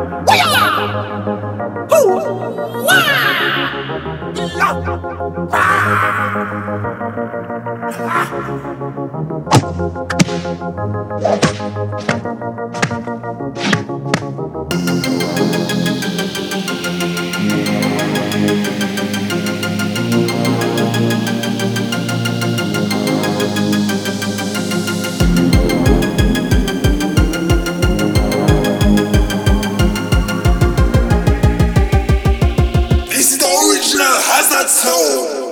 我呀，呼哇，呀哇，啊！Hazard Soul.